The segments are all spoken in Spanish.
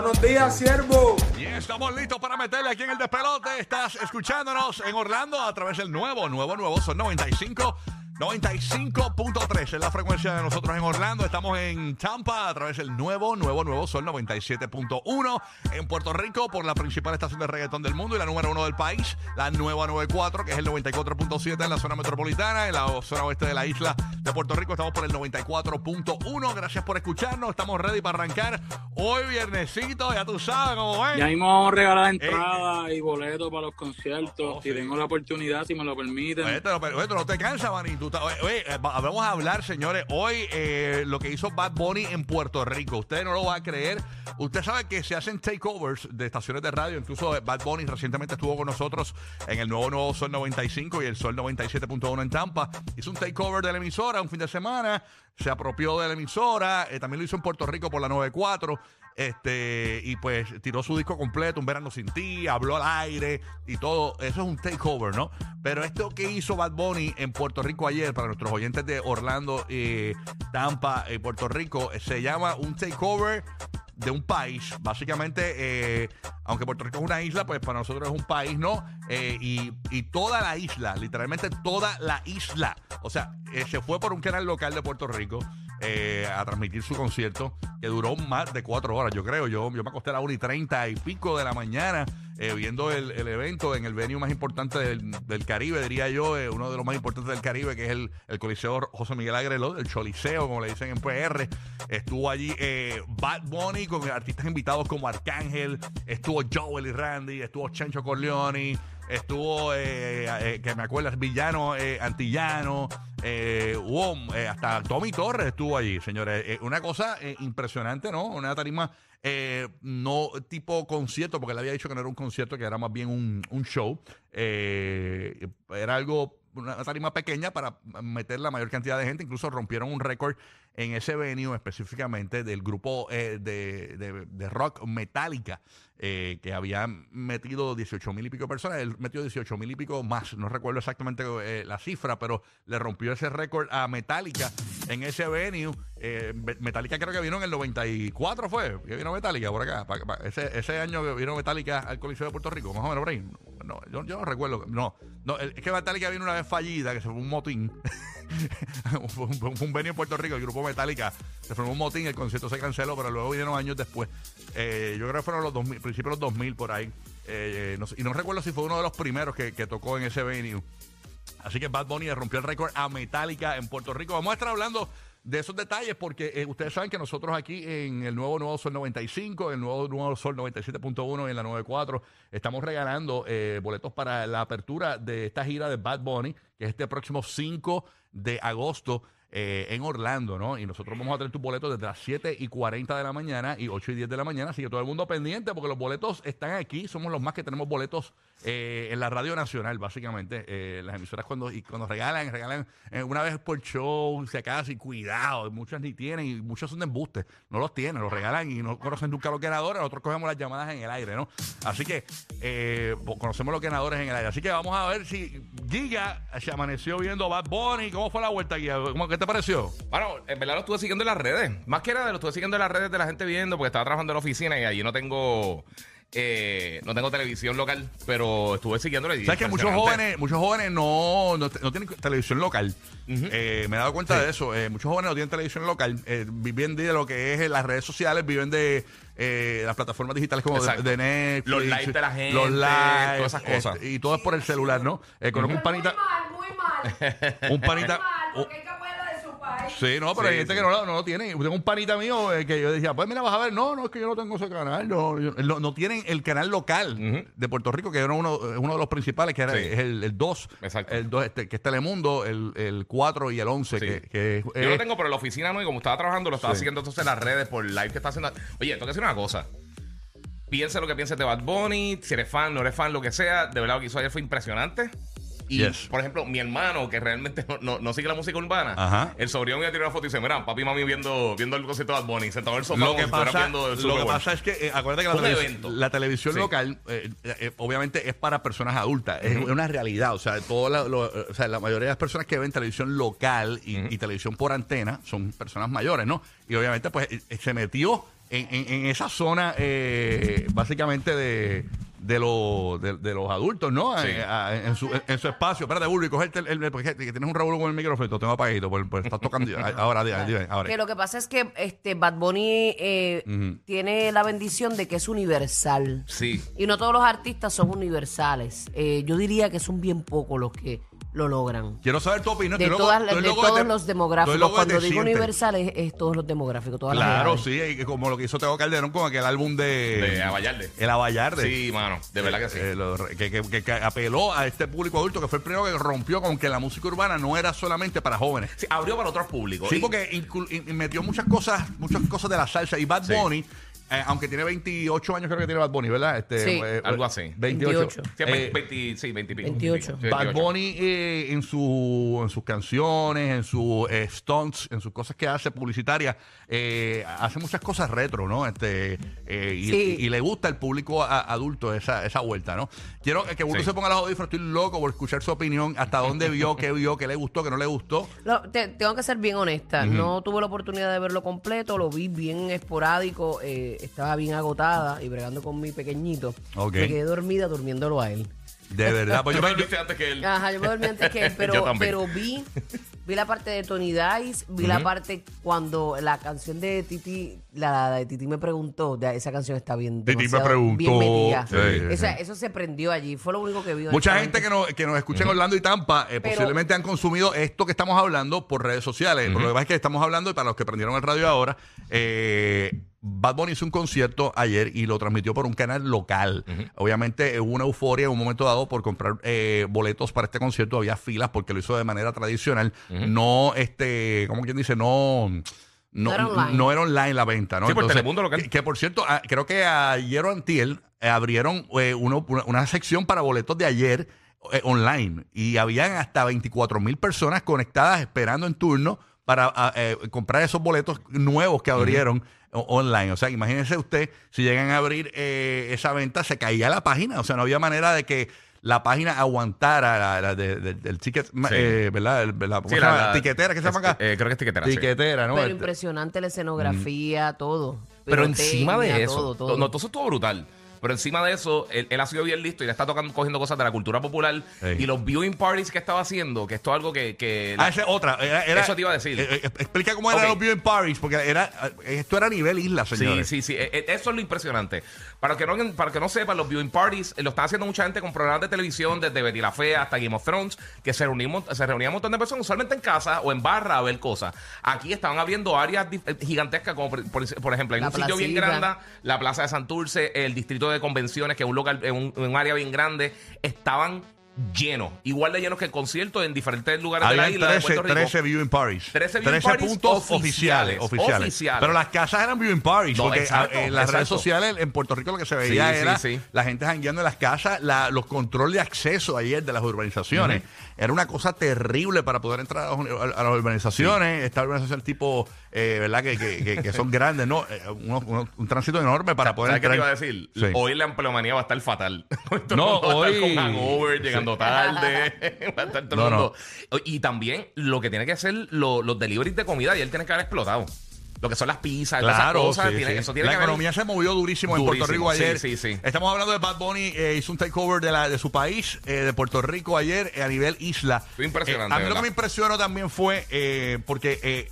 Buenos días, siervo. Y estamos listos para meterle aquí en el despelote. Estás escuchándonos en Orlando a través del nuevo, nuevo, nuevo. Son 95. 95.3 es la frecuencia de nosotros en Orlando. Estamos en Tampa a través del nuevo, nuevo, nuevo Sol 97.1. En Puerto Rico por la principal estación de reggaetón del mundo y la número uno del país, la nueva 94, que es el 94.7 en la zona metropolitana. En la zona oeste de la isla de Puerto Rico estamos por el 94.1. Gracias por escucharnos. Estamos ready para arrancar hoy viernesito. Ya tú sabes cómo ven. Ya mismo vamos a regalar entradas y boletos para los conciertos. Oh, si sí. tengo la oportunidad, si me lo permiten. Oye, pero, oye, tú no te cansas, Manny. Eh, va- vamos a hablar, señores, hoy eh, lo que hizo Bad Bunny en Puerto Rico. Usted no lo va a creer. Usted sabe que se hacen takeovers de estaciones de radio. Incluso eh, Bad Bunny recientemente estuvo con nosotros en el nuevo Nuevo Sol 95 y el Sol 97.1 en Tampa. Hizo un takeover de la emisora un fin de semana. Se apropió de la emisora. eh, también lo hizo en Puerto Rico por la 94. Este, y pues tiró su disco completo, Un Verano Sin Ti, habló al aire y todo. Eso es un takeover, ¿no? Pero esto que hizo Bad Bunny en Puerto Rico ayer, para nuestros oyentes de Orlando, eh, Tampa y Puerto Rico, eh, se llama un takeover de un país. Básicamente, eh, aunque Puerto Rico es una isla, pues para nosotros es un país, ¿no? Eh, y, y toda la isla, literalmente toda la isla. O sea, eh, se fue por un canal local de Puerto Rico eh, a transmitir su concierto, que duró más de cuatro horas, yo creo. Yo, yo me acosté a la 1 y 30 y pico de la mañana eh, viendo el, el evento en el venue más importante del, del Caribe, diría yo, eh, uno de los más importantes del Caribe, que es el, el Coliseo José Miguel Agrelot, el Choliseo, como le dicen en PR. Estuvo allí eh, Bad Bunny con artistas invitados como Arcángel, estuvo Joel y Randy, estuvo Chencho Corleone, estuvo, eh, eh, que me acuerdo, Villano eh, Antillano, eh, WOM, hasta Tommy Torres estuvo allí, señores. Una cosa impresionante, ¿no? Una tarima no tipo concierto, porque él había dicho que no era un concierto, que era más bien un, un show. Eh, era algo, una tarima pequeña para meter la mayor cantidad de gente. Incluso rompieron un récord en ese venue específicamente del grupo eh, de, de- rock Metallica, eh, que había metido 18 mil y pico personas. Él metió 18 mil y pico más. No recuerdo exactamente eh, la cifra, pero le rompió ese récord a Metallica en ese venue. Eh, Metallica creo que vino en el 94, fue. Que vino Metallica por acá. Ese, ese año vino Metallica al Coliseo de Puerto Rico, más o menos por ahí. No, yo, no recuerdo. No, es que Metallica vino una vez fallida, que se fue un motín. un, un venue en Puerto Rico, el grupo Metallica. Se formó un motín, el concierto se canceló, pero luego vinieron años después. Eh, yo creo que fueron los 2000, principios de los 2000 por ahí. Eh, y no recuerdo si fue uno de los primeros que, que tocó en ese venue. Así que Bad Bunny rompió el récord a Metallica en Puerto Rico. Vamos a estar hablando de esos detalles porque eh, ustedes saben que nosotros aquí en el nuevo Nuevo Sol 95, el nuevo Nuevo Sol 97.1 y en la 94 estamos regalando eh, boletos para la apertura de esta gira de Bad Bunny, que es este próximo 5 de agosto. eh, en Orlando, ¿no? Y nosotros vamos a tener tus boletos desde las 7 y 40 de la mañana y 8 y 10 de la mañana. Así que todo el mundo pendiente porque los boletos están aquí. Somos los más que tenemos boletos eh, en la radio nacional, básicamente. Eh, las emisoras cuando, cuando regalan, regalan eh, una vez por show, si acaso, y cuidado. Muchas ni tienen y muchos son de embuste. No los tienen, los regalan y no conocen nunca los ganadores. Nosotros cogemos las llamadas en el aire, ¿no? Así que conocemos los ganadores en el aire. Así que vamos a ver si Giga se amaneció viendo Bad Bunny. ¿Cómo fue la vuelta, Giga? ¿Cómo, ¿Qué te pareció? Bueno, en verdad lo estuve siguiendo en las redes. Más que nada lo estuve siguiendo en las redes de la gente viendo porque estaba trabajando en la oficina y allí no tengo eh, no tengo televisión local, pero estuve siguiéndolo y ¿Sabes que muchos jóvenes, muchos jóvenes no, no, no tienen televisión local? Eh, me he dado cuenta Sí. de eso. Eh, muchos jóvenes no tienen televisión local. Eh, viven de lo que es eh, las redes sociales, viven de eh, las plataformas digitales como de, de Netflix. Los lives de la gente, Los lives. todas esas cosas. y todo es por el celular, ¿no? Eh, conozco un panita. Muy mal, muy mal. Un panita. Muy mal, Sí, no, pero Sí, hay gente sí. que no, lo- no lo tiene. Tengo un panita mío eh, que yo decía, pues mira, vas a ver, no, no, es que yo no tengo ese canal. No, yo- no, no tienen el canal local de Puerto Rico, que era uno, es uno de los principales, que era, Sí. es el, el 2. Exacto. El 2, este, que es Telemundo, el, el 4 y el 11. Sí. Que, que, Yo eh, lo tengo, pero en la oficina no, y como estaba trabajando, lo estaba Sí. siguiendo entonces en las redes por live que está haciendo. Oye, tengo que decir una cosa. Piensa lo que pienses de Bad Bunny, si eres fan, no eres fan, lo que sea. De verdad lo que hizo ayer fue impresionante. Y, Yes. por ejemplo, mi hermano, que realmente no, no- no sigue la música urbana, Ajá. el sobrino me tiró una foto y dice: Mira, papi y mami viendo, viendo el concierto de Bad Bunny, sentado en el sofá Lo que, pasa, viendo el lo que pasa es que, eh, acuérdate que la, evento. la televisión Sí. local, eh, eh, obviamente, es para personas adultas. Es una realidad. O sea, toda la, lo- o sea, la mayoría de las personas que ven televisión local y, y televisión por antena son personas mayores, ¿no? Y obviamente, pues, eh, se metió en, en- en esa zona, eh, básicamente, de. De, lo- de, de los adultos, ¿no? Sí. Eh, a- en, su, en su espacio. Espérate, Bully, cogerte el, el- porque que tienes un revuelo con el micrófono, tengo apagadito, pues, pues estás tocando. ahora, dime, dime, ahora. Que lo que pasa es que este Bad Bunny eh, tiene la bendición de que es universal. Sí. Y no todos los artistas son universales. Eh, yo diría que son bien pocos los que lo logran. Quiero saber tu opinión. De, loco- loco todos te- los demográficos. loco Cuando digo sientes. universal es, es todos los demográficos, todas las Claro, sí, y como lo que hizo Teo Calderón con aquel álbum de... De Avallarde. El Avallarde. Sí, mano, de verdad que sí. Eh, lo- que, que- que- que apeló a este público adulto, que fue el primero que rompió con que la música urbana no era solamente para jóvenes. Sí, abrió para otros públicos. Sí, Y- porque metió muchas cosas, muchas cosas de la salsa. Y Bad Sí. Eh, aunque tiene 28 años, creo que tiene Bad Bunny, ¿verdad? Este, Sí. Algo así. 28. 28. Sí, Eh, 20, sí, 20 y pico. 28. Sí, Bad 28. Bunny eh, en, su, en sus canciones, en sus eh, stunts, en sus cosas que hace publicitarias, eh, hace muchas cosas retro, ¿no? Este, eh, y, Sí. y- y le gusta al público a- adulto esa, esa vuelta, ¿no? Quiero que Bulto Sí. se ponga los audífonos, estoy loco por escuchar su opinión, hasta dónde vio, qué vio, qué le gustó, qué no le gustó. Lo- te- tengo que ser bien honesta. No tuve la oportunidad de verlo completo, lo vi bien esporádico, eh, estaba bien agotada y bregando con mi pequeñito. Ok. Me quedé dormida durmiéndolo a él. De verdad, pues Yo me dormiste antes que él. Ajá, yo me dormí antes que él, Yo pero, también. pero vi, vi la parte de Tony Dice, vi la parte cuando la canción de Titi, la, la de Titi me preguntó, de- esa canción está bien, Titi me demasiado preguntó. bien metida. Sí, Esa- sí. Eso se prendió allí, fue lo único que vi. Mucha honestamente. gente que nos, que nos escucha en Orlando y Tampa eh, Pero- posiblemente han consumido esto que estamos hablando por redes sociales. Lo que pasa es que estamos hablando, y para los que prendieron el radio ahora, eh, Bad Bunny hizo un concierto ayer y lo transmitió por un canal local. Obviamente eh, hubo una euforia en un momento dado por comprar eh, boletos para este concierto. Había filas porque lo hizo de manera tradicional. No, este, ¿cómo quien dice? No... No, No era online. no era online la venta, ¿no? Sí, por Telemundo local. que, que, por cierto, ah, creo que ayer o antier eh, abrieron eh, uno- una, una sección para boletos de ayer eh, online y habían hasta 24 mil personas conectadas esperando en turno para ah, eh, comprar esos boletos nuevos que abrieron online. O sea, imagínense usted, si llegan a abrir eh, esa venta, se caía la página. O sea, no había manera de que la página aguantara la, la de- de- del ticket, eh, ¿verdad? El- la- ¿cómo Sí, la- tiquetera, ¿qué se llama acá? eh, creo que es tiquetera. sí. Tiquetera, ¿no? Pero Este- impresionante la escenografía, todo. Pero encima de eso, todo, todo. no, todo eso estuvo brutal. Pero encima de eso, él, él ha sido bien listo y le está tocando, cogiendo cosas de la cultura popular. Ey. Y los viewing parties que estaba haciendo, que esto es algo que. que Ah, esa es otra. Era, era- Eso te iba a decir. eh, eh, explica cómo eran los viewing parties, porque era, eh, esto era a nivel isla, Sí, señores. sí, sí. Eh, eh, Eso es lo impresionante. Para que no, para que no sepan, los viewing parties eh, lo están haciendo mucha gente con programas de televisión, desde Betty la Fea hasta Game of Thrones, que se reunían, se reunían un montón de personas, usualmente en casa o en barra a ver cosas. Aquí estaban abriendo áreas eh, gigantescas, como por, por- por ejemplo, hay La un sitio bien grande, la Plaza de Santurce, el distrito de convenciones, que un local, en un área bien grande, estaban llenos, igual de llenos que el concierto en diferentes lugares de la isla de 13, Puerto Rico. 13 viewing parties. 13 viewing parties puntos oficiales, oficiales, oficiales. oficiales. Pero las casas eran viewing parties. No, porque exacto, ah, en las redes sociales en Puerto Rico lo que se veía Sí, era sí. la gente jangueando en las casas, la- los controles de acceso ayer de las urbanizaciones. Era una cosa terrible para poder entrar a, las- urbanizaciones. Esta urbanización tipo, eh, ¿verdad? Que, que- que- que son grandes, ¿no? Eh, uno- uno- un tránsito enorme para poder ¿Sabes qué te entrar. iba a decir? Hoy la empleomanía va a estar fatal. No, hoy- con hangover, llegando tarde. va a estar todo No, el no. mundo. Y también lo que tiene que hacer lo- los deliveries de comida y él tiene que haber explotado. Lo que son las pizzas, esas Claro, cosas. sí, tiene- sí. Eso tiene la que haber- economía se movió durísimo, en Puerto Rico ayer. sí, sí. Estamos hablando de Bad Bunny, eh, hizo un takeover de, la, de su país, eh, de Puerto Rico ayer eh, a nivel isla. Fue impresionante, Eh, a mí lo que me impresionó también fue eh, porque eh,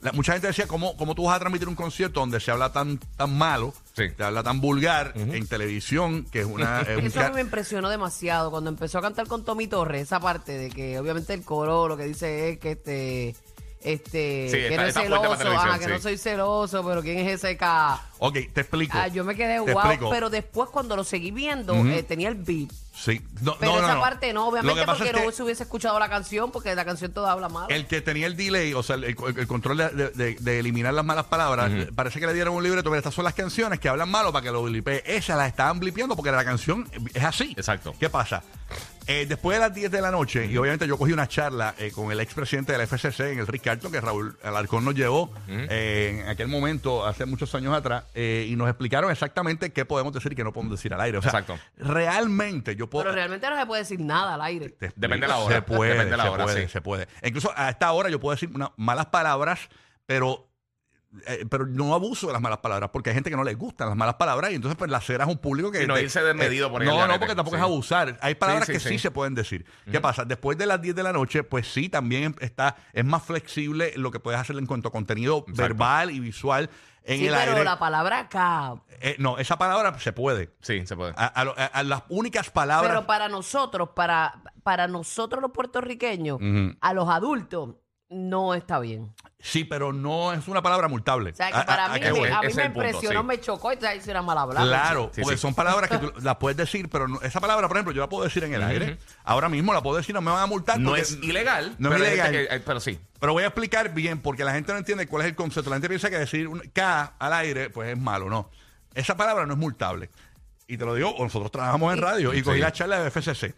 la- mucha gente decía, ¿cómo, ¿cómo tú vas a transmitir un concierto donde se habla tan, tan malo, Sí. habla tan vulgar en televisión, que es una... es un Eso a mí me impresionó demasiado cuando empezó a cantar con Tommy Torres, esa parte de que obviamente el coro lo que dice es que este este, Sí, que está- no es celoso, ajá, que sí. no soy celoso, pero ¿quién es ese K? Ok, te explico. Ah, yo me quedé Te wow, explico. pero después cuando lo seguí viendo, eh, tenía el beat. Sí. No, Pero no, no, esa no. parte no, obviamente, porque es que no se hubiese escuchado la canción, porque la canción toda habla mal. El que tenía el delay, o sea, el, el- el control de, de- de- de eliminar las malas palabras, parece que le dieron un libreto, pero estas son las canciones que hablan malo para que lo blipee. Esas las estaban blipeando porque la canción es así. Exacto. ¿Qué pasa? Eh, después de las 10 de la noche, y obviamente yo cogí una charla eh, con el expresidente del FCC, en el Rick Carlton, que Raúl Alarcón nos llevó eh, en aquel momento, hace muchos años atrás, eh, y nos explicaron exactamente qué podemos decir y qué no podemos decir al aire. O sea, Exacto. realmente yo puedo... pero realmente no se puede decir nada al aire. Te Depende de la hora. Se puede, Depende de la se hora, puede, sí. se puede. Incluso a esta hora yo puedo decir unas malas palabras, pero eh, pero no abuso de las malas palabras, porque hay gente que no les gustan las malas palabras y entonces pues las ceras a un público que... Y no te- irse desmedido por ahí al No, no, porque tampoco Sí. es abusar. Hay palabras Sí, sí, que sí. sí. se pueden decir. ¿Qué pasa? Después de las 10 de la noche, pues sí, también está, es más flexible lo que puedes hacer en cuanto a contenido Exacto. verbal y visual en Sí, el pero aire. la palabra K. Eh, no, esa palabra se puede. Sí, se puede. A, a lo- a- a las únicas palabras... Pero para nosotros, para, para nosotros los puertorriqueños, a los adultos, no está bien. Sí, pero no es una palabra multable. O sea, que para a mí, que me- voy. a mí ese me punto, impresionó, sí. me chocó y te hice una mala palabra. Claro, Sí, porque sí. son palabras que tú las puedes decir, pero no- esa palabra, por ejemplo, yo la puedo decir en el aire. Ahora mismo la puedo decir, no me van a multar. No porque- es ilegal, No es ilegal. que- eh, pero sí. Pero voy a explicar bien, porque la gente no entiende cuál es el concepto. La gente piensa que decir un K al aire, pues es malo. No. Esa palabra no es multable. Y te lo digo, nosotros trabajamos en radio y cogí Sí. la charla de FCC.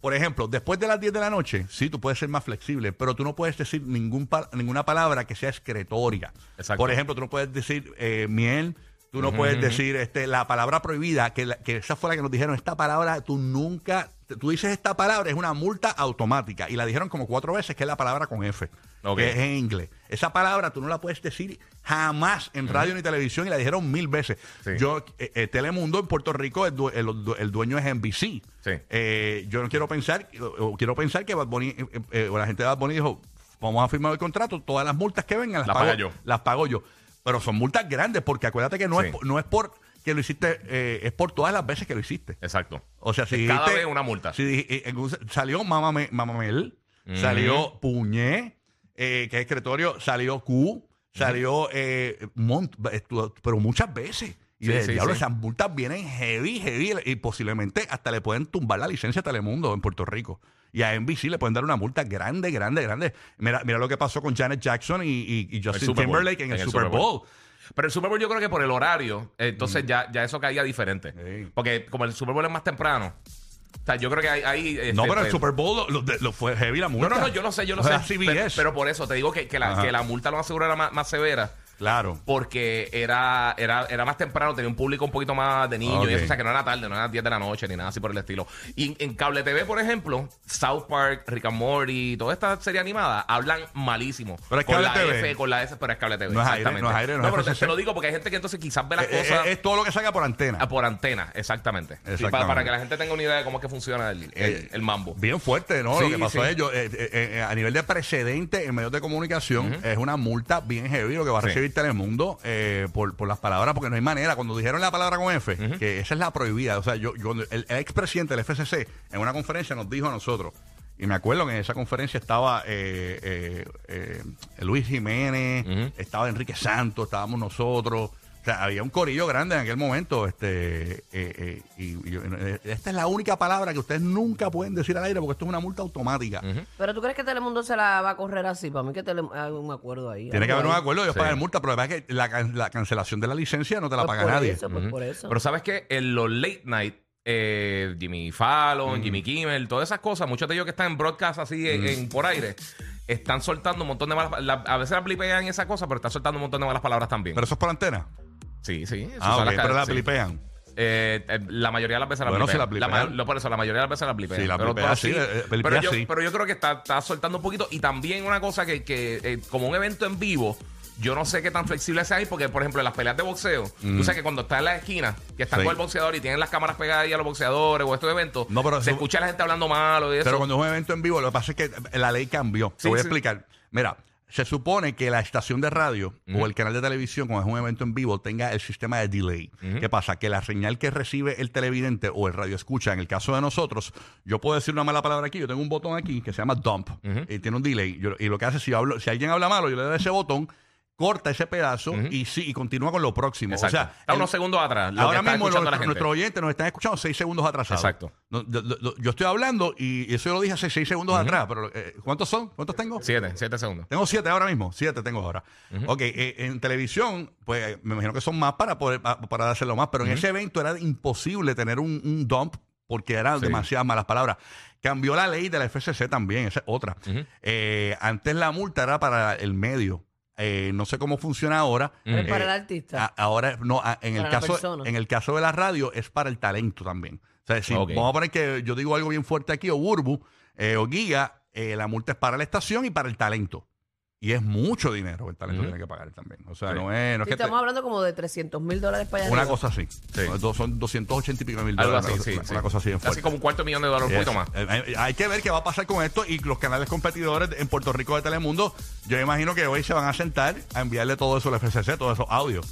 Por ejemplo, después de las 10 de la noche, sí, tú puedes ser más flexible, pero tú no puedes decir ningún pa- ninguna palabra que sea excretoria. Exacto. Por ejemplo, tú no puedes decir eh, miel, tú no puedes decir este, la palabra prohibida, que, la- que esa fue la que nos dijeron, esta palabra tú nunca, tú dices esta palabra, es una multa automática. Y la dijeron como cuatro veces, que es la palabra con F, que es en inglés. Esa palabra tú no la puedes decir jamás en radio ni televisión y la dijeron mil veces. Sí. Yo, eh, eh, Telemundo en Puerto Rico, el, due- el- el dueño es NBC. Sí. Eh, yo no quiero pensar, quiero pensar que Bad Bunny, o la gente de Bad Bunny dijo, vamos a firmar el contrato, todas las multas que vengan las, Las pago, yo. las pago yo. Pero son multas grandes, porque acuérdate que no, Sí. es, por- no es por que lo hiciste, eh, es por todas las veces que lo hiciste. Exacto. O sea, si Cada dijiste- vez una multa. si salió Mamame- Mamamel, salió Puñé, eh, que es escritorio, salió Q, salió eh, Mont- pero muchas veces. Y Sí, sí, diablo, sí. esas multas vienen heavy, heavy, y posiblemente hasta le pueden tumbar la licencia a Telemundo en Puerto Rico. Y a NBC le pueden dar una multa grande, grande, grande. Mira, mira lo que pasó con Janet Jackson y, y- y Justin. Timberlake en el, Super Bowl. Pero el Super Bowl yo creo que por el horario, entonces ya, ya eso caía diferente. Porque como el Super Bowl es más temprano, o sea, yo creo que ahí... ahí, No, este, pero el pues, Super Bowl lo, lo- lo fue heavy la No, multa. no, no, yo lo sé, yo lo Fue sé. CBS. Pero, pero por eso te digo que, que, la, Ajá. que la multa lo más seguro era más, más severa. Claro. Porque era, era, era más temprano, tenía un público un poquito más de niños Ok. y eso, o sea que no era tarde, no era 10 de la noche ni nada así por el estilo. Y en cable TV, por ejemplo, South Park, Rick and Morty, toda esta serie animada hablan malísimo. Pero es con cable la TV. F, con la S, pero es cable TV. No es aire, exactamente. no es aire, no es pero te, lo digo porque hay gente que entonces quizás ve las Eh, eh, cosas es todo lo que salga por antena. a por antena, exactamente. Sí, Exactamente. para, para que la gente tenga una idea de cómo es que funciona el, el- Eh, el mambo. Bien fuerte, ¿no? Sí, lo que pasó sí. a ellos, a nivel de precedente en medios de comunicación, es una multa bien heavy lo que va a Sí. Telemundo eh, por, por las palabras, porque no hay manera. Cuando dijeron la palabra con F, que esa es la prohibida. O sea, yo, yo el, el expresidente del FCC en una conferencia nos dijo a nosotros, y me acuerdo que en esa conferencia estaba eh, eh, eh, Luis Jiménez, estaba Enrique Santos, estábamos nosotros. O sea, había un corillo grande en aquel momento. Este, eh, eh, y, y yo- eh, esta es la única palabra que ustedes nunca pueden decir al aire porque esto es una multa automática. Pero tú crees que Telemundo se la va a correr así? Para mí que Tele- hay un acuerdo ahí. Tiene que haber un acuerdo, ellos Sí. pagan multa, pero la verdad es que la, can- la cancelación de la licencia no te la Pues paga por nadie. Eso, pues por eso. Pero sabes que en los late night, eh, Jimmy Fallon, Jimmy Kimmel, todas esas cosas, muchos de ellos que están en broadcast así en, en- por aire, están soltando un montón de malas la- A veces la blipean esa cosa, pero están soltando un montón de malas palabras también. Pero eso es por antena. Sí, sí. Ah, ok, pero la sí. blipean. Eh, eh, la mayoría de las veces la Bueno, blipean. si la blipean. ma- no, por eso, la mayoría de las veces la blipean. Sí, la pero, sí, eh, eh, blipea yo, sí. pero yo creo que está, está soltando un poquito. Y también una cosa que, que eh, como un evento en vivo, yo no sé qué tan flexible sea ahí, porque, por ejemplo, en las peleas de boxeo, tú sabes que cuando está en la esquina, que están Sí. con el boxeador y tienen las cámaras pegadas ahí a los boxeadores o estos eventos, No, pero se eso- escucha a la gente hablando malo y eso. Pero cuando es un evento en vivo, lo que pasa es que la ley cambió. Te voy a explicar. Mira, se supone que la estación de radio o el canal de televisión, cuando es un evento en vivo, tenga el sistema de delay. ¿Qué pasa? Que la señal que recibe el televidente o el radio escucha, en el caso de nosotros, yo puedo decir una mala palabra aquí, yo tengo un botón aquí que se llama dump y tiene un delay. Yo- y lo que hace, si, yo hablo, si alguien habla malo, yo le doy ese botón, corta ese pedazo y sí, y continúa con lo próximo. Exacto. O sea, Está el- unos segundos atrás. lo Ahora está mismo escuchando nuestro- la gente. nuestros oyentes nos están escuchando seis segundos atrasados. Exacto. No, yo, yo- yo estoy hablando y eso yo lo dije hace seis segundos atrás, pero eh, ¿cuántos son? ¿Cuántos tengo? Siete, siete segundos. Tengo siete ahora mismo, siete tengo ahora. Ok, eh, en televisión, pues me imagino que son más para poder pa- para hacerlo más, pero en ese evento era imposible tener un, un dump porque eran Sí. demasiadas malas palabras. Cambió la ley de la FCC también, esa es otra. Eh, antes la multa era para el medio. Eh, no sé cómo funciona ahora. Es para Eh, el artista. a- ahora, no, a- en el, Para la caso, persona. en el caso de la radio es para el talento también. O sea, si Ok. vamos a poner que yo digo algo bien fuerte aquí, o Burbu, eh, o Giga, eh, la multa es para la estación y para el talento. Y es mucho dinero que el talento tiene que pagar también. O sea, Sí. no es, no es Sí, que te- estamos hablando como de 300 mil dólares para allá una arriba. cosa así. Sí. Son- Son 280 y pico mil Algo dólares. así, una, sí. una sí. cosa así bien Casi fuerte. como un cuarto millón de dólares, un Yes. poquito más. Eh, eh, hay que ver qué va a pasar con esto y los canales competidores en Puerto Rico de Telemundo. Yo me imagino que hoy se van a sentar a enviarle todo eso al FCC, todos esos audios.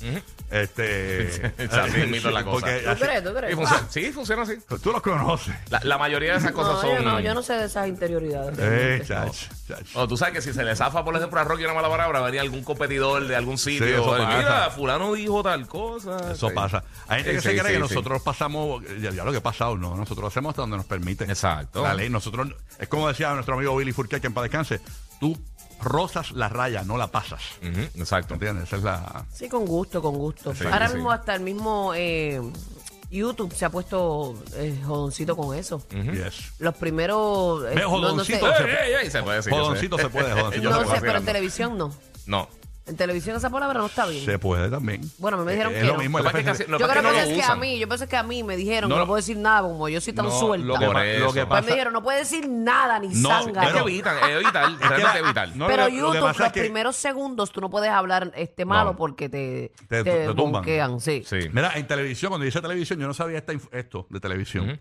Este, Así mismo es la cosa. porque ¿Tú así- crees? ¿Tú Y crees? funciona- sí, funciona así. tú los conoces. La, la mayoría de esas cosas No, yo son. no, yo no sé de esas interioridades. Eh, realmente. chach, chach. O tú sabes que si se le zafa, por a Rocky una mala palabra, venía algún competidor de algún sitio. eso Oye, pasa. Mira, fulano dijo tal cosa. Eso Sí. pasa. Hay gente Sí, que se sí, cree sí, que sí. nosotros pasamos, ya, ya lo que ha pasado, no, nosotros hacemos hasta donde nos permiten. Exacto. La ley, nosotros, es como decía nuestro amigo Billy Furquet, que en paz descanse, tú rozas la raya, no la pasas. Ujú, exacto. ¿Entiendes? Esa es la... Sí, con gusto, con gusto. Sí, Ahora sí. mismo hasta el mismo eh, YouTube se ha puesto eh, jodoncito con eso. Yes. Los primeros... eh, Ve, no- no sé, jodoncito, Ey, ey, ey, se puede decir. Jodoncito se puede, jodoncito Yo no se sé pero en televisión no. No. En televisión esa palabra no está bien. Se puede también. Bueno, me dijeron es que lo no. mismo. Lo que pasa es lo Yo que creo es que que no es que a usan. mí, yo pensé que a mí me dijeron No, que no no. puedo decir nada, como yo soy tan No, suelta. lo que Por pa- lo que. Pues pasa- me dijeron, no puede decir nada ni No, zángano. Es que evitan, es evitar, que realmente evitar. no, Pero lo- lo que YouTube, pasa los es que- primeros segundos tú no puedes hablar este malo No. porque te, Te- te, te tumban. bonquean, sí. Sí. Mira, en televisión, cuando dice televisión, yo no sabía esta inf- esto de televisión.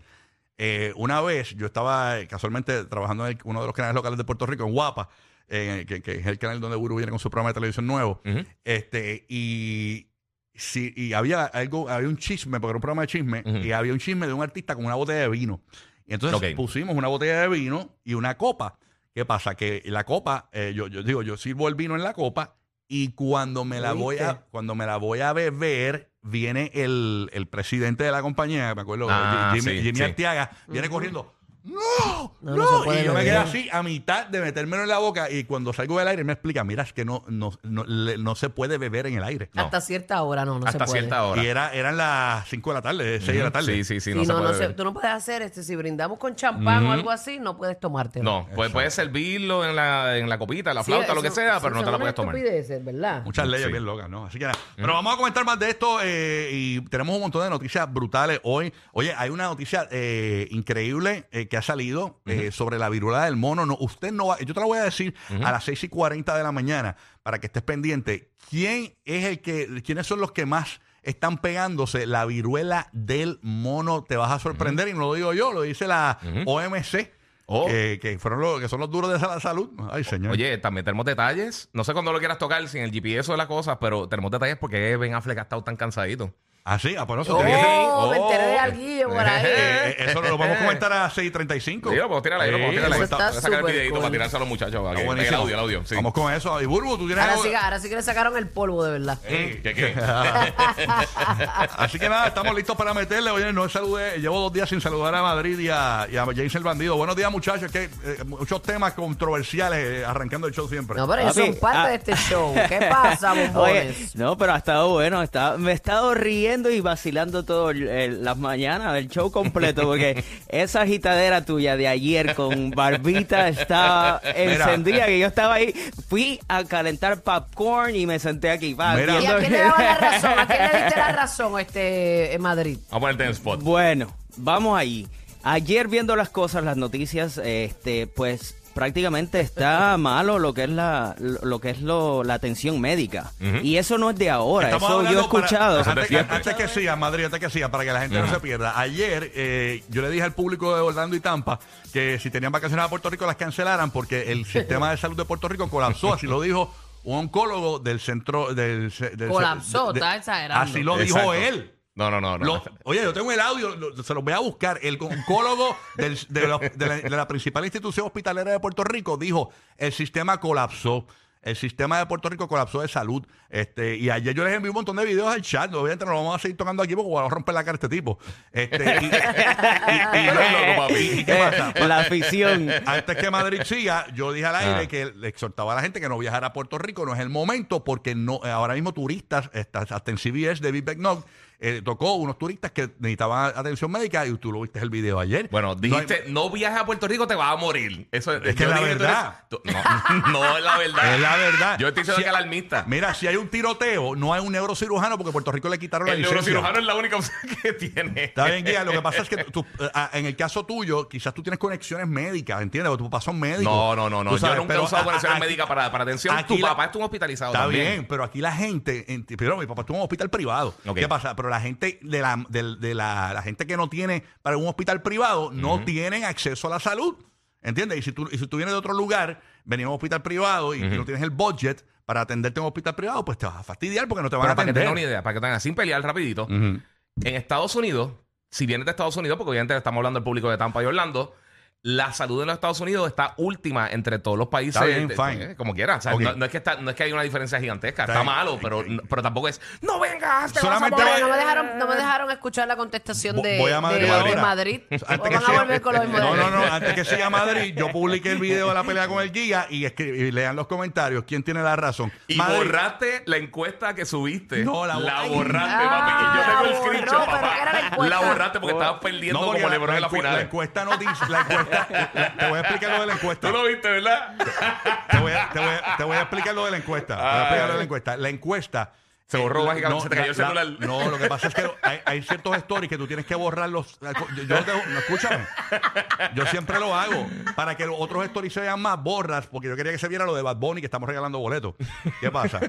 Eh, una vez yo estaba eh, casualmente trabajando en el- uno de los canales locales de Puerto Rico, en Guapa, eh, que, que es el canal donde Buru viene con su programa de televisión nuevo. Ujú. este y, sí, y había algo, había un chisme, porque era un programa de chisme, Ujú. y había un chisme de un artista con una botella de vino. Y entonces Ok. pusimos una botella de vino y una copa. ¿Qué pasa? Que la copa, eh, yo, yo digo, yo sirvo el vino en la copa y cuando me la voy a, cuando me la voy a beber, viene el, el presidente de la compañía, me acuerdo, Ah, Jimmy, sí, Jimmy sí. Arteaga, viene corriendo. ¡No! No, ¡No! se y yo me quedé así a mitad de metérmelo en la boca y cuando salgo del aire me explica, mira, es que no, no, no, le- no se puede beber en el aire. No. Hasta cierta hora no, no se Hasta puede. cierta hora. Y era, eran las 5 de la tarde, 6 de la tarde. Sí, sí, sí, Sí, no, se no, no ver. tú no puedes hacer este, si brindamos con champán o algo así, no puedes tomártelo. No, pues puedes servirlo en la, en la copita, la Sí, flauta, lo que eso- sea, sí, pero no son te la unas puedes tomar. estupideces, ¿verdad? Muchas leyes Sí. bien locas, ¿no? Así que nada. Pero vamos a comentar más de esto eh, y tenemos un montón de noticias brutales hoy. Oye, hay una noticia eh, increíble eh, que ha salido eh, sobre la viruela del mono. No, usted no va, yo te la voy a decir a las 6 y 40 de la mañana para que estés pendiente. ¿Quién es el que, quiénes son los que más están pegándose la viruela del mono? Te vas a sorprender y no lo digo yo, lo dice la OMC. Oh. Que, que fueron los que son los duros de la salud. Ay, señor. Oye, también tenemos detalles. No sé cuándo lo quieras tocar sin el GPS de las cosas, pero tenemos detalles porque Ben Affleck ha estado tan cansadito. Ah, sí, ah, pues eso Oh, que ser- me enteré de Oh. alguillo por ahí. Eh, eh, eso lo vamos a comentar a 6.35. Sí, lo podemos tirar ahí, lo podemos tirar ahí. está Voy a sacar el videito cool. para tirarse a los muchachos. buenísimo. El audio, el audio. Sí. Vamos con eso. Y Burbu, tú tienes Ahora algo- sí, que- ahora sí que le sacaron el polvo de verdad. ¿Qué, qué? Así que nada, estamos listos para meterle. Oye, no saludé, llevo dos días sin saludar a Madrid y a, y a James el Bandido. Buenos días, muchachos. Que eh, muchos temas controversiales eh, arrancando el show siempre. No, pero ellos son parte ah. de este show. ¿Qué pasa, Oye, no, pero ha estado bueno. Está, me he estado riendo y vacilando todo el- el- las mañanas, el show completo, porque esa agitadera tuya de ayer con Barbita estaba encendida, que yo estaba ahí. Fui a calentar popcorn y me senté aquí. pa, Mira. ¿Y viendo- a quién le daba la razón? ¿A quién le diste la razón este, en Madrid? Vamos a ponerte en spot. Bueno, vamos allí. Ayer viendo las cosas, las noticias, este, pues prácticamente está malo lo que es la lo que es lo, la atención médica. Y eso no es de ahora, Estamos eso yo he hablando para- escuchado. antes, que, antes que siga, Madrid, antes que siga, para que la gente no se pierda. Ayer eh, yo le dije al público de Orlando y Tampa que si tenían vacaciones a Puerto Rico las cancelaran porque el sistema de salud de Puerto Rico colapsó, así lo dijo un oncólogo del centro del, del Colapsó, de- está exagerando. Así lo dijo él. No, no, no. no. Lo- oye, yo tengo el audio, lo- se los voy a buscar. El oncólogo del- de, la, de la- de la principal institución hospitalera de Puerto Rico dijo: el sistema colapsó. El sistema de Puerto Rico colapsó de salud. Este, y ayer yo les envié un montón de videos al chat. Obviamente no lo vamos a seguir tocando aquí porque vamos a romper la cara a este tipo. Este, y, y- y- y- loco, papi. y- y ¿qué pasa? Eh, la afición. Antes que Madrid siga, yo dije al aire Ah. que le exhortaba a la gente que no viajara a Puerto Rico, no es el momento, porque no ahora mismo turistas, hasta en CBS, David Becknock, eh, tocó unos turistas que necesitaban atención médica y tú lo viste el video ayer. Bueno, No hay- dijiste, no, viajes a Puerto Rico, te vas a morir. Eso Es que es la verdad. eres- no, no es la verdad. es la verdad. Yo estoy diciendo Si- que alarmista. Mira, si hay un tiroteo, no hay un neurocirujano porque Puerto Rico le quitaron la El licencia. neurocirujano es la única opción que tiene. Está bien, guía. Lo que pasa es que tú- en el caso tuyo, quizás tú tienes conexiones médicas, ¿entiendes? Porque tus papás son médicos. No, no, no, no. Tú Yo sabes, nunca he usado conexiones médicas para, para atención. Tu la- papá estuvo hospitalizado Está también. bien, pero aquí la gente, en- pero mi papá estuvo en un hospital privado. ¿Qué pasa? Pero la gente de la, de la, la gente que no tiene para un hospital privado no tienen acceso a la salud. ¿Entiendes? Y si tú, y si tú vienes de otro lugar, venimos a un hospital privado y no tienes el budget para atenderte en un hospital privado, pues te vas a fastidiar porque no te van Pero a para que tengan atender. una idea, para que tengan, sin pelear rapidito, en Estados Unidos, si vienes de Estados Unidos, porque obviamente estamos hablando del público de Tampa y Orlando, la salud en los Estados Unidos está última entre todos los países. Está bien, de- fine. eh, como quieras. O sea, Ok. no, no es que está, no es que hay una diferencia gigantesca. Está Está, malo, pero, pero tampoco es, no vengas, te Solamente vas a va- Pero morir". no me dejaron, no me dejaron escuchar la contestacción Vo- de, voy a Madrid de- de. Madrid. Antes que van a siga- de No, no, no. Antes que siga Madrid, yo publiqué el video de la pelea con el Giga y, y lean los comentarios. ¿Quién tiene la razón? Y Madrid- borraste la encuesta que subiste. No, la la, borraste, Ah, papi. Y yo tengo el screenshot, papá. ¿qué era la? La borraste porque estabas perdiendo No, como Lebron en la final. la encuesta no dice. La encuesta, te voy a explicar lo de la encuesta. Tú lo viste, ¿verdad? Te voy, a, te, voy a, te voy a explicar lo de la encuesta. Te voy a explicar lo de la encuesta. La encuesta. Se borró eh, mágicamente, se te cayó el la- celular. No, lo que pasa es que hay, hay ciertos stories que tú tienes que borrarlos. Yo, yo te- no, escúchame. Yo siempre lo hago. Para que los otros stories se vean más, borras, porque yo quería que se viera lo de Bad Bunny que estamos regalando boletos. ¿Qué pasa?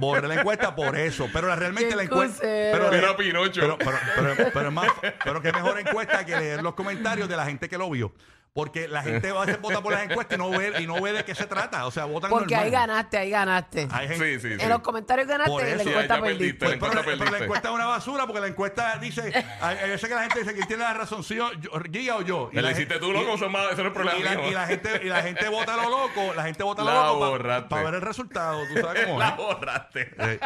Borré la encuesta por eso. Pero la- realmente la encuesta. Pero, Pinocho. Pero, pero, pero, pero es más, pero qué mejor encuesta que leer los comentarios de la gente que lo vio. Porque la gente va a vota por las encuestas y no ve, y no ve de qué se trata. O sea, votan Porque normal. ahí ganaste, ahí ganaste. Hay gente- Sí, sí, sí. En los comentarios ganaste Por y en la eso, encuesta ya- perdiste. perdiste. Pues, la encuesta pero, la perdiste. encuesta es una basura porque la encuesta dice, hay, hay veces que la gente dice que tiene la razón, sí o yo, Giga o yo. Me la hiciste tú, loco, eso es más- eso no es problema y la, mío. y la gente y la gente vota lo loco, la gente vota lo La loco para borraste. ver el resultado, tú sabes cómo La borraste. Eh,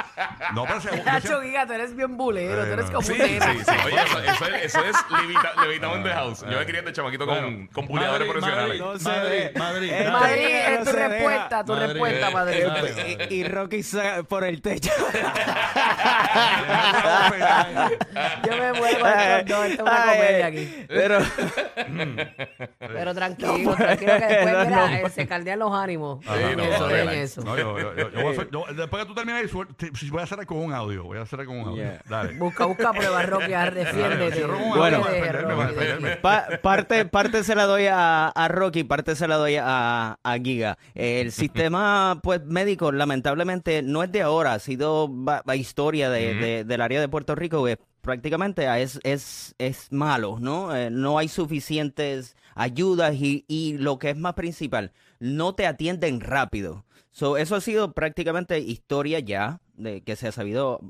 no, pero se, yo Nacho siempre- Giga, tú eres bien bulero, tú eres Eh, como Sí, un sí, nene. sí. Oye, eso, eso es, eso es levita, levitado en the house. Yo me quería este chamaquito con, con buleadores Madrid, profesionales. Madrid, No Madrid. Madrid, Eh, Madrid. Madrid, no es tu respuesta, tu Madrid. respuesta, Eh, Madrid. Y, y Rocky por el techo. Yo me muero con dos, esto es una comedia aquí. Pero Pero tranquilo, tranquilo que después no, mira, no. eh, se caldean los ánimos. Sí, no, eso, eso. No, yo, yo, yo, yo voy a hacer- yo- después que tú termines, voy a hacer con un audio, voy a hacer con un audio. Yeah. Dale. Busca, busca pruebas, Rocky, ah, defiéndete. Bueno. parte, parte se la doy a, a Rocky, parte se la doy a, a Giga. El sistema pues médico, lamentablemente, no es de ahora, ha sido va historia de- de- del área de Puerto Rico, que prácticamente es, es, es malo, ¿no? Eh, no hay suficientes ayudas y, y lo que es más principal, no te atienden rápido. So, eso ha sido prácticamente historia ya, de que se ha sabido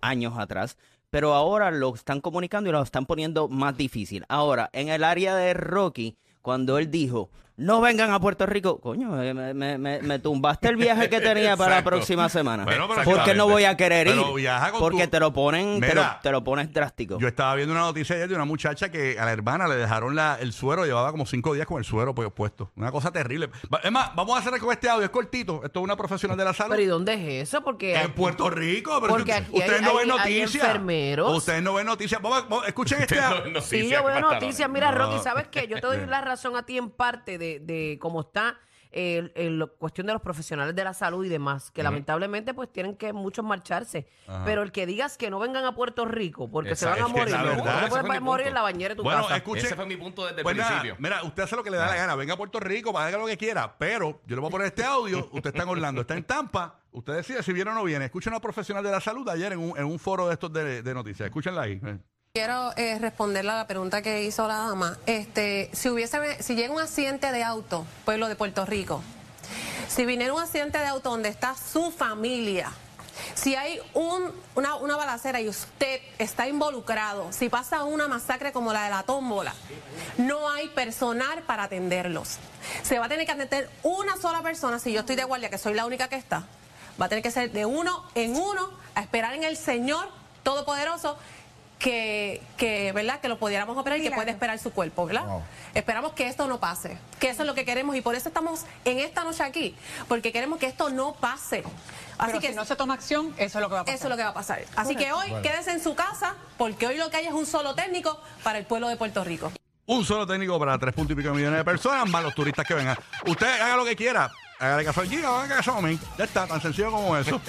años atrás, pero ahora lo están comunicando y lo están poniendo más difícil. Ahora, en el área de Rocky, cuando él dijo, no vengan a Puerto Rico, coño, me, me- me- me tumbaste el viaje que tenía para la próxima semana. Bueno, pero ¿Por qué no voy a querer ir? Pero viaja con Porque tu- te lo ponen, te lo, Mira, te lo pones drástico. Yo estaba viendo una noticia ayer de una muchacha que a la hermana le dejaron la, el suero, llevaba como cinco días con el suero pues, puesto. Una cosa terrible. Es más, vamos a hacer con este audio, es cortito. Esto es una profesional de la salud. Pero ¿y dónde es eso? Porque En Puerto Rico, pero Porque aquí ustedes hay- no ven noticias. enfermeros. Ustedes no ven noticias. Vamos, vamos, escuchen este no audio. ven Sí, yo veo noticias. Mira, No. Rocky, ¿sabes qué? Yo te doy la razón a ti en parte de, de cómo está lo- cuestión de los profesionales de la salud y demás, que lamentablemente pues tienen que muchos marcharse. Pero el que digas que no vengan a Puerto Rico porque se van a Exacto, es que morir, la no, verdad, no ese puedes fue mi morir punto. en la bañera de tu Bueno, casa. escuche- Ese fue mi punto desde el Pues nada, principio. mira, usted hace lo que le da la gana. Venga a Puerto Rico, para haga lo que quiera. Pero yo le voy a poner este audio. Usted está en Orlando, está en Tampa. Usted decide si viene o no viene. Escucha a una profesional de la salud ayer en un, en un foro de estos de, de noticias. Escúchenla ahí. Quiero eh, responderle a la pregunta que hizo la dama. Este, si hubiese, si llega un accidente de auto, pueblo de Puerto Rico, si viniera un accidente de auto donde está su familia, si hay un- una, una balacera y usted está involucrado, si pasa una masacre como la de la tómbola, no hay personal para atenderlos. Se va a tener que atender una sola persona, si yo estoy de guardia, que soy la única que está, va a tener que ser de uno en uno, a esperar en el Señor Todopoderoso que, que, ¿verdad? que lo pudiéramos operar y que puede esperar su cuerpo, ¿verdad? Esperamos que esto no pase, que eso es lo que queremos y por eso estamos en esta noche aquí, porque queremos que esto no pase. Así Pero que si no se toma acción, eso es lo que va a pasar. eso es lo que va a pasar. Así que hoy quédese en su casa, porque hoy lo que hay es un solo técnico para el pueblo de Puerto Rico. Un solo técnico para tres puntos y pico millones de personas, más los turistas que vengan. Usted haga lo que quiera. Hágale caso al Giga, haga caso a mí. Ya está, tan sencillo como eso.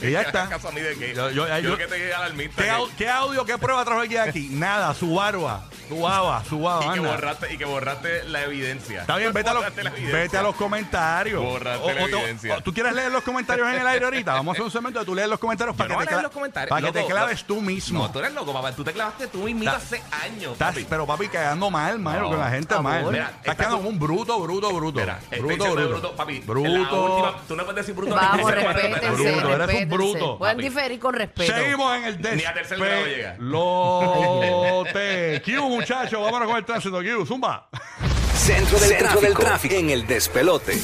y ya está. ¿Caso a mí de qué? Yo- yo- Yo, yo- que te alarmista. ¿Qué, au- qué audio, qué prueba trajo el Giga aquí? Nada, su barba, su baba, su baba. y, que anda. borraste, y que borraste la evidencia. Está bien, vete a, los, Borraste la evidencia. vete a los comentarios. Borraste la te- evidencia. ¿Tú quieres leer los comentarios en el aire ahorita? Vamos a hacer un segmento de tú lees los comentarios para no que, voy te, leer los comentarios. para que te loco, claves tú mismo. No, tú eres loco, papá. Tú te clavaste tú mismito Ta- hace años, Estás- papi. pero papi, quedando mal, mal, No, con la gente amor. mal. Mira, Estás está quedando como un bruto, bruto, bruto. Mira, estoy bruto, diciendo bruto. bruto, papi. Bruto. Última, tú no puedes decir bruto. Vamos, respétense, Bruto, eres un respétense. bruto, Pueden papi. diferir con respeto. Seguimos en el Ni a tercer grado llega. Lote. Q, muchachos, vámonos con el tránsito. Q, zumba. Centro del, tráfico, en el despelote.